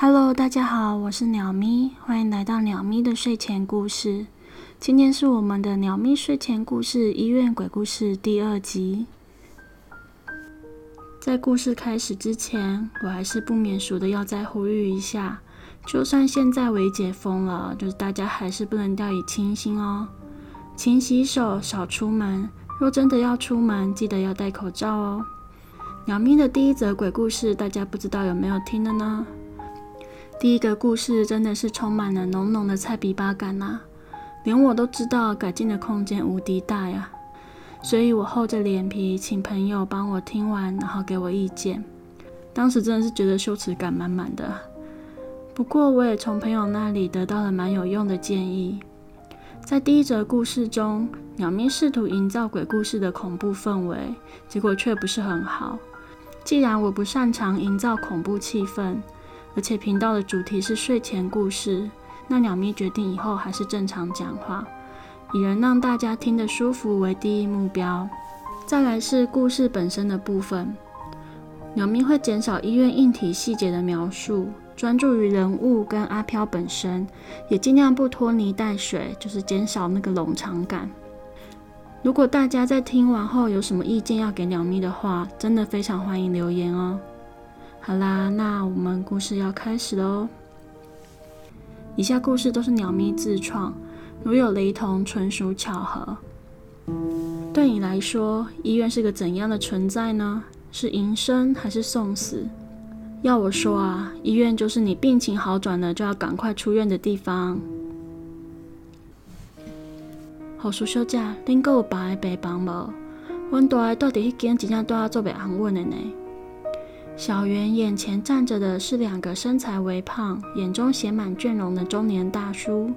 Hello，大家好，我是鸟咪，欢迎来到鸟咪的睡前故事。今天是我们的鸟咪睡前故事医院鬼故事第二集。在故事开始之前，我还是不免俗的要再呼吁一下，就算现在为解封了，就是大家还是不能掉以轻心哦。勤洗手，少出门。若真的要出门，记得要戴口罩哦。鸟咪的第一则鬼故事，大家不知道有没有听的呢？第一个故事真的是充满了浓浓的菜皮巴感呐，连我都知道改进的空间无敌大呀。所以我厚着脸皮请朋友帮我听完，然后给我意见。当时真的是觉得羞耻感满满的。不过我也从朋友那里得到了蛮有用的建议。在第一则故事中，鸟咪试图营造鬼故事的恐怖氛围，结果却不是很好。既然我不擅长营造恐怖气氛，而且频道的主题是睡前故事，那鸟咪决定以后还是正常讲话，以能让大家听得舒服为第一目标。再来是故事本身的部分，鸟咪会减少医院硬体细节的描述。专注于人物跟阿飘本身，也尽量不拖泥带水，就是减少那个冗长感。如果大家在听完后有什么意见要给鸟咪的话，真的非常欢迎留言哦。好啦，那我们故事要开始喽。以下故事都是鸟咪自创，如有雷同，纯属巧合。对你来说，医院是个怎样的存在呢？是迎生还是送死？要我说啊，医院就是你病情好转了就要赶快出院的地方。护士小姐，恁阁有别个病房无？阮大个到底迄间真正住啊做袂安稳的呢？小圆眼前站着的是两个身材微胖、眼中写满倦容的中年大叔。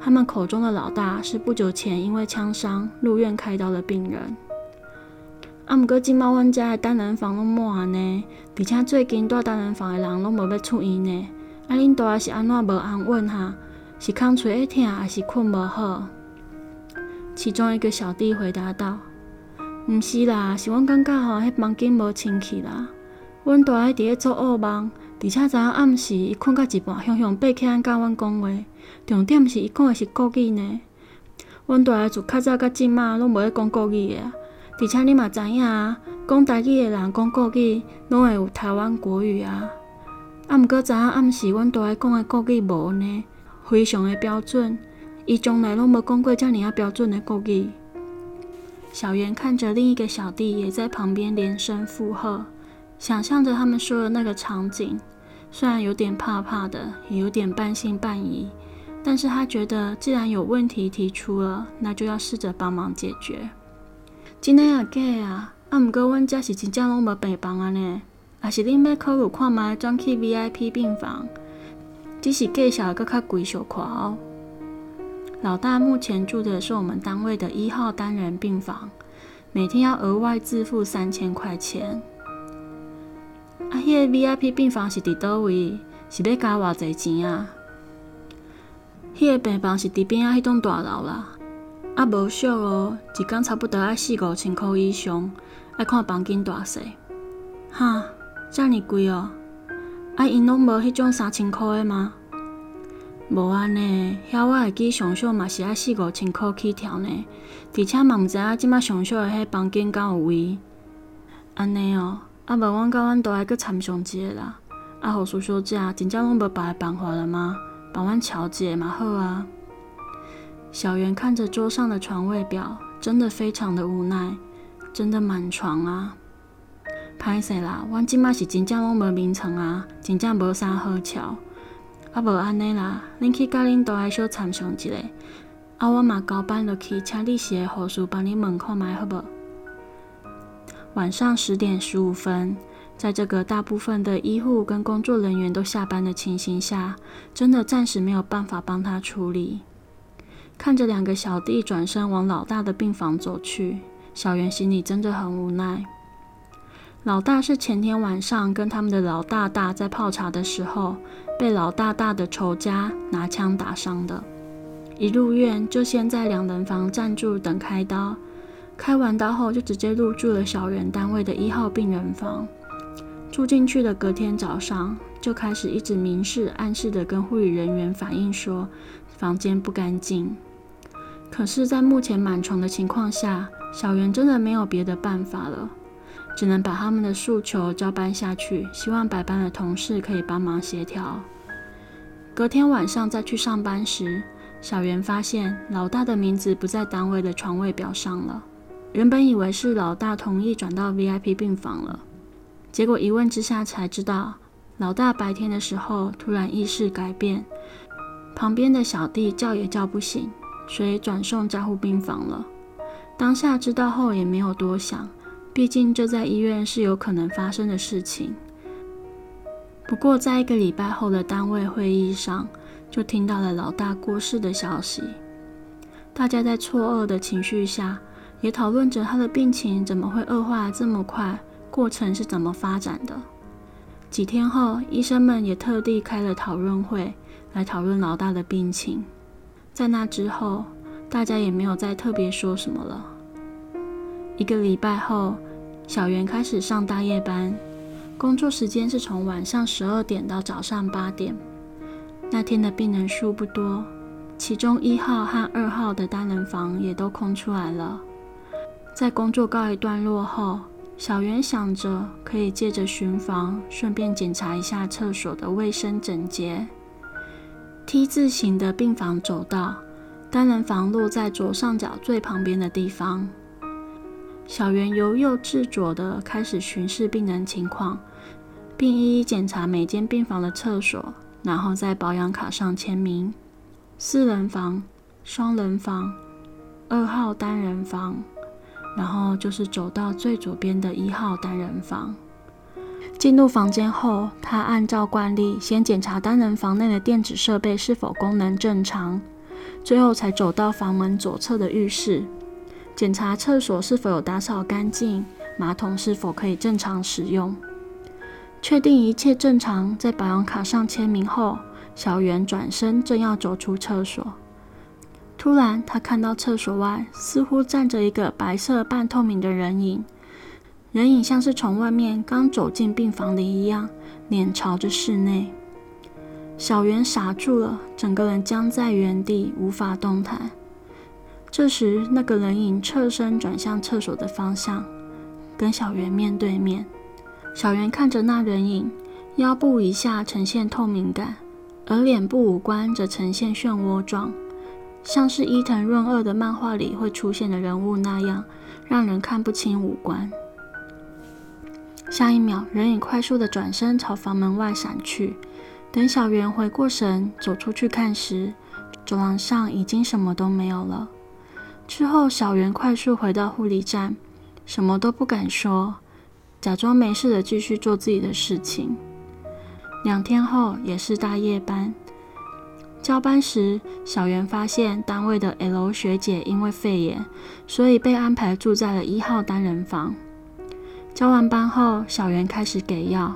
他们口中的老大是不久前因为枪伤入院开刀的病人。啊，毋过即摆阮遮的单人房拢满呢，而且最近住单人房的人拢无要出院呢。啊，恁大是安怎无安稳哈？是空喙会疼，还是困无好？其中一个小弟回答道：“毋是啦，是阮感觉吼，迄房间无清气啦。阮大个伫咧做噩梦，而且昨暗时伊困到一半，雄雄爬起来甲阮讲话。重点是伊讲的是国语呢。阮大个自较早甲即摆拢无咧讲国语的。”而且你嘛知影啊，讲台语的人讲国语，拢会有台湾国语啊。啊，毋过昨暗时，阮大个讲的国语无呢，非常的标准。伊从来拢无讲过遮尔啊标准的国语。小圆看着另一个小弟也在旁边连声附和，想象着他们说的那个场景，虽然有点怕怕的，也有点半信半疑，但是他觉得既然有问题提出了，那就要试着帮忙解决。真诶啊假啊！啊，毋过阮遮是真正拢无病房啊呢，还是恁要考虑看卖转去 VIP 病房？只是介绍搁较贵小块哦。老大目前住的是我们单位的一号单人病房，每天要额外自付三千块钱。啊，迄个 VIP 病房是伫倒位？是要加偌济钱啊？迄个病房是伫边仔迄栋大楼啦。啊，无俗哦，一工差不多要四五千块以上，爱看房间大细。哈，遮尔贵哦！啊，因拢无迄种三千块的吗？无安尼，遐我会记上少嘛是爱四五千块起跳呢。而且嘛毋知影即摆上少的迄房间敢有位？安尼哦，啊无阮甲阮大爱去参详一下啦。啊，护士小姐，真正拢无别的办法了吗？帮阮瞧一下嘛好啊。小圆看着桌上的床位表，真的非常的无奈，真的满床啊！歹势啦，阮即摆是真正拢无眠床啊，真正无啥好瞧。啊，无安尼啦，恁去甲恁大个小参详一下，啊，我嘛交班落去，请你是个护士帮你问看卖好无？晚上十点十五分，在这个大部分的医护跟工作人员都下班的情形下，真的暂时没有办法帮他处理。看着两个小弟转身往老大的病房走去，小圆心里真的很无奈。老大是前天晚上跟他们的老大大在泡茶的时候，被老大大的仇家拿枪打伤的。一入院就先在两人房暂住等开刀，开完刀后就直接入住了小圆单位的一号病人房。住进去的隔天早上，就开始一直明示暗示的跟护理人员反映说房间不干净。可是，在目前满床的情况下，小圆真的没有别的办法了，只能把他们的诉求交办下去，希望白班的同事可以帮忙协调。隔天晚上再去上班时，小圆发现老大的名字不在单位的床位表上了。原本以为是老大同意转到 VIP 病房了，结果一问之下才知道，老大白天的时候突然意识改变，旁边的小弟叫也叫不醒。所以转送加护病房了。当下知道后也没有多想，毕竟这在医院是有可能发生的事情。不过在一个礼拜后的单位会议上，就听到了老大过世的消息。大家在错愕的情绪下，也讨论着他的病情怎么会恶化这么快，过程是怎么发展的。几天后，医生们也特地开了讨论会，来讨论老大的病情。在那之后，大家也没有再特别说什么了。一个礼拜后，小袁开始上大夜班，工作时间是从晚上十二点到早上八点。那天的病人数不多，其中一号和二号的单人房也都空出来了。在工作告一段落后，小袁想着可以借着巡房，顺便检查一下厕所的卫生整洁。T 字形的病房走道，单人房落在左上角最旁边的地方。小袁由右至左的开始巡视病人情况，并一一检查每间病房的厕所，然后在保养卡上签名。四人房、双人房、二号单人房，然后就是走到最左边的一号单人房。进入房间后，他按照惯例先检查单人房内的电子设备是否功能正常，最后才走到房门左侧的浴室，检查厕所是否有打扫干净，马桶是否可以正常使用。确定一切正常，在保养卡上签名后，小圆转身正要走出厕所，突然他看到厕所外似乎站着一个白色半透明的人影。人影像是从外面刚走进病房里一样，脸朝着室内。小圆傻住了，整个人僵在原地，无法动弹。这时，那个人影侧身转向厕所的方向，跟小圆面对面。小圆看着那人影，腰部以下呈现透明感，而脸部五官则呈现漩涡状，像是伊藤润二的漫画里会出现的人物那样，让人看不清五官。下一秒，人影快速的转身朝房门外闪去。等小圆回过神，走出去看时，走廊上已经什么都没有了。之后，小圆快速回到护理站，什么都不敢说，假装没事的继续做自己的事情。两天后，也是大夜班，交班时，小圆发现单位的 L 学姐因为肺炎，所以被安排住在了一号单人房。交完班后，小圆开始给药。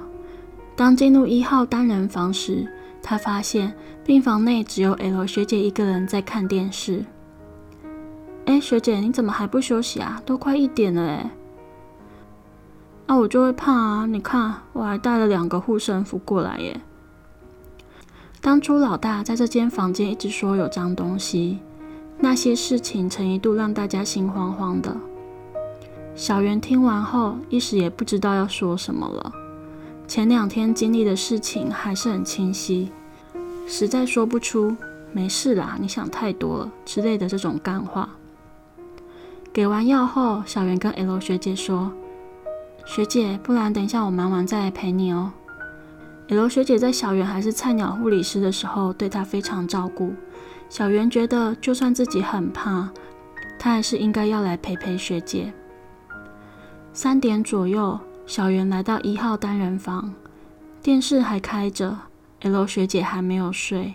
当进入一号单人房时，他发现病房内只有 L 学姐一个人在看电视。哎，学姐，你怎么还不休息啊？都快一点了哎。那我就会怕啊！你看，我还带了两个护身符过来耶。当初老大在这间房间一直说有脏东西，那些事情曾一度让大家心慌慌的。小袁听完后，一时也不知道要说什么了。前两天经历的事情还是很清晰，实在说不出“没事啦，你想太多了”之类的这种干话。给完药后，小袁跟 L 学姐说：“学姐，不然等一下我忙完再来陪你哦。”L 学姐在小圆还是菜鸟护理师的时候，对她非常照顾。小圆觉得，就算自己很怕，她还是应该要来陪陪学姐。三点左右，小圆来到一号单人房，电视还开着，L 学姐还没有睡。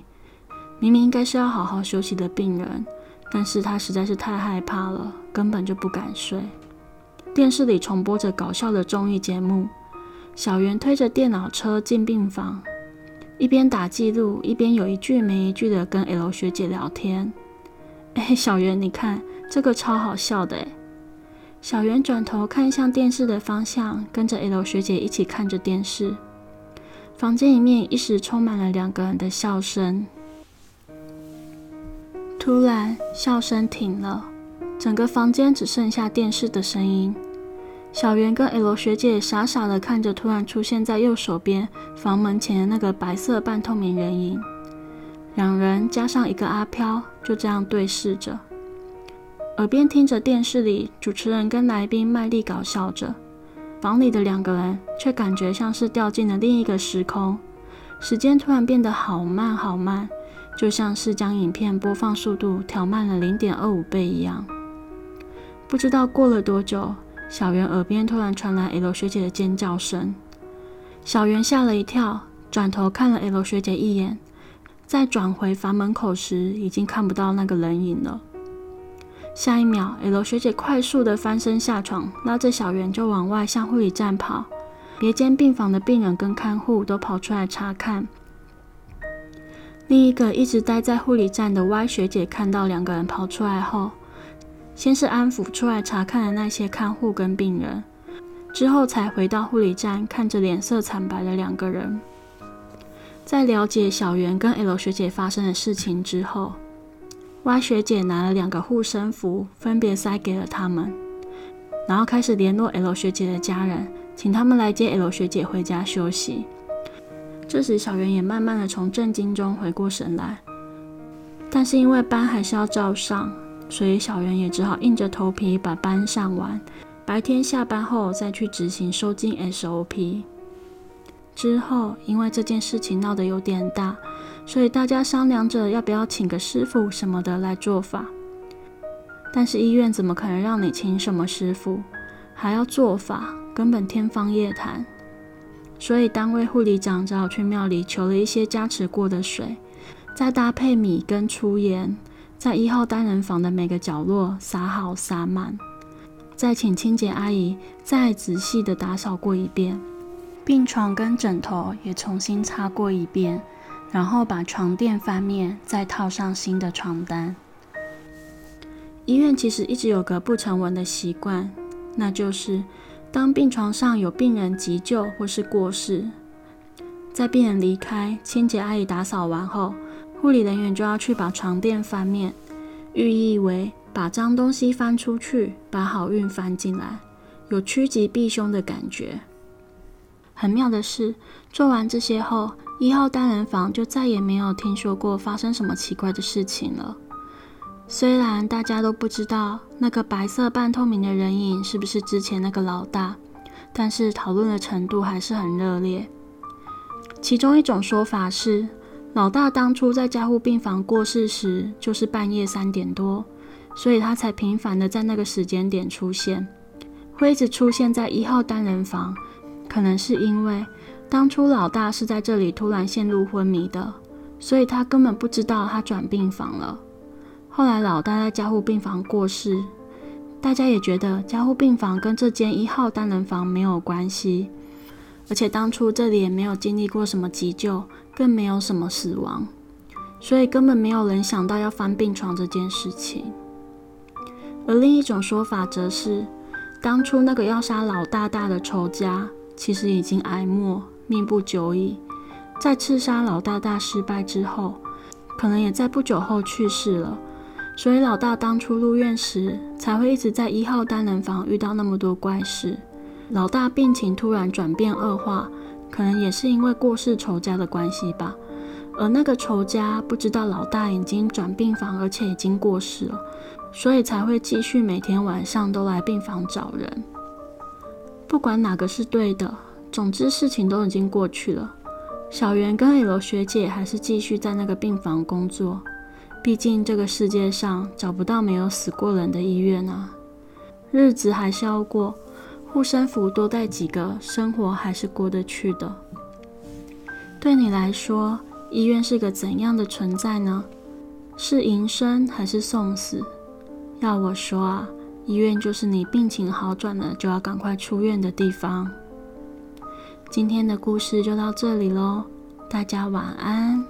明明应该是要好好休息的病人，但是她实在是太害怕了，根本就不敢睡。电视里重播着搞笑的综艺节目，小圆推着电脑车进病房，一边打记录，一边有一句没一句的跟 L 学姐聊天。哎，小圆，你看这个超好笑的哎。小圆转头看向电视的方向，跟着 L 学姐一起看着电视。房间里面一时充满了两个人的笑声。突然，笑声停了，整个房间只剩下电视的声音。小圆跟 L 学姐傻傻的看着突然出现在右手边房门前的那个白色半透明人影，两人加上一个阿飘，就这样对视着，耳边听着电视里主持人跟来宾卖力搞笑着，房里的两个人却感觉像是掉进了另一个时空，时间突然变得好慢好慢，就像是将影片播放速度调慢了零点二五倍一样。不知道过了多久。小圆耳边突然传来 L 学姐的尖叫声，小圆吓了一跳，转头看了 L 学姐一眼，再转回房门口时，已经看不到那个人影了。下一秒，L 学姐快速的翻身下床，拉着小圆就往外向护理站跑。别间病房的病人跟看护都跑出来查看。另一个一直待在护理站的 Y 学姐看到两个人跑出来后。先是安抚出来查看的那些看护跟病人，之后才回到护理站，看着脸色惨白的两个人。在了解小圆跟 L 学姐发生的事情之后，Y 学姐拿了两个护身符，分别塞给了他们，然后开始联络 L 学姐的家人，请他们来接 L 学姐回家休息。这时，小圆也慢慢的从震惊中回过神来，但是因为班还是要照上。所以小圆也只好硬着头皮把班上完，白天下班后再去执行收金 SOP。之后因为这件事情闹得有点大，所以大家商量着要不要请个师傅什么的来做法。但是医院怎么可能让你请什么师傅，还要做法，根本天方夜谭。所以单位护理长只好去庙里求了一些加持过的水，再搭配米跟粗盐。在一号单人房的每个角落撒好撒满，再请清洁阿姨再仔细的打扫过一遍，病床跟枕头也重新擦过一遍，然后把床垫翻面，再套上新的床单。医院其实一直有个不成文的习惯，那就是当病床上有病人急救或是过世，在病人离开，清洁阿姨打扫完后。护理人员就要去把床垫翻面，寓意为把脏东西翻出去，把好运翻进来，有趋吉避凶的感觉。很妙的是，做完这些后，一号单人房就再也没有听说过发生什么奇怪的事情了。虽然大家都不知道那个白色半透明的人影是不是之前那个老大，但是讨论的程度还是很热烈。其中一种说法是。老大当初在加护病房过世时，就是半夜三点多，所以他才频繁的在那个时间点出现，会一直出现在一号单人房。可能是因为当初老大是在这里突然陷入昏迷的，所以他根本不知道他转病房了。后来老大在加护病房过世，大家也觉得加护病房跟这间一号单人房没有关系，而且当初这里也没有经历过什么急救。更没有什么死亡，所以根本没有人想到要翻病床这件事情。而另一种说法则是，当初那个要杀老大大的仇家，其实已经哀莫，命不久矣。在刺杀老大大失败之后，可能也在不久后去世了，所以老大当初入院时，才会一直在一号单人房遇到那么多怪事。老大病情突然转变恶化。可能也是因为过世仇家的关系吧，而那个仇家不知道老大已经转病房，而且已经过世了，所以才会继续每天晚上都来病房找人。不管哪个是对的，总之事情都已经过去了。小圆跟 L 学姐还是继续在那个病房工作，毕竟这个世界上找不到没有死过人的医院啊，日子还是要过。护身符多带几个，生活还是过得去的。对你来说，医院是个怎样的存在呢？是迎生还是送死？要我说啊，医院就是你病情好转了就要赶快出院的地方。今天的故事就到这里喽，大家晚安。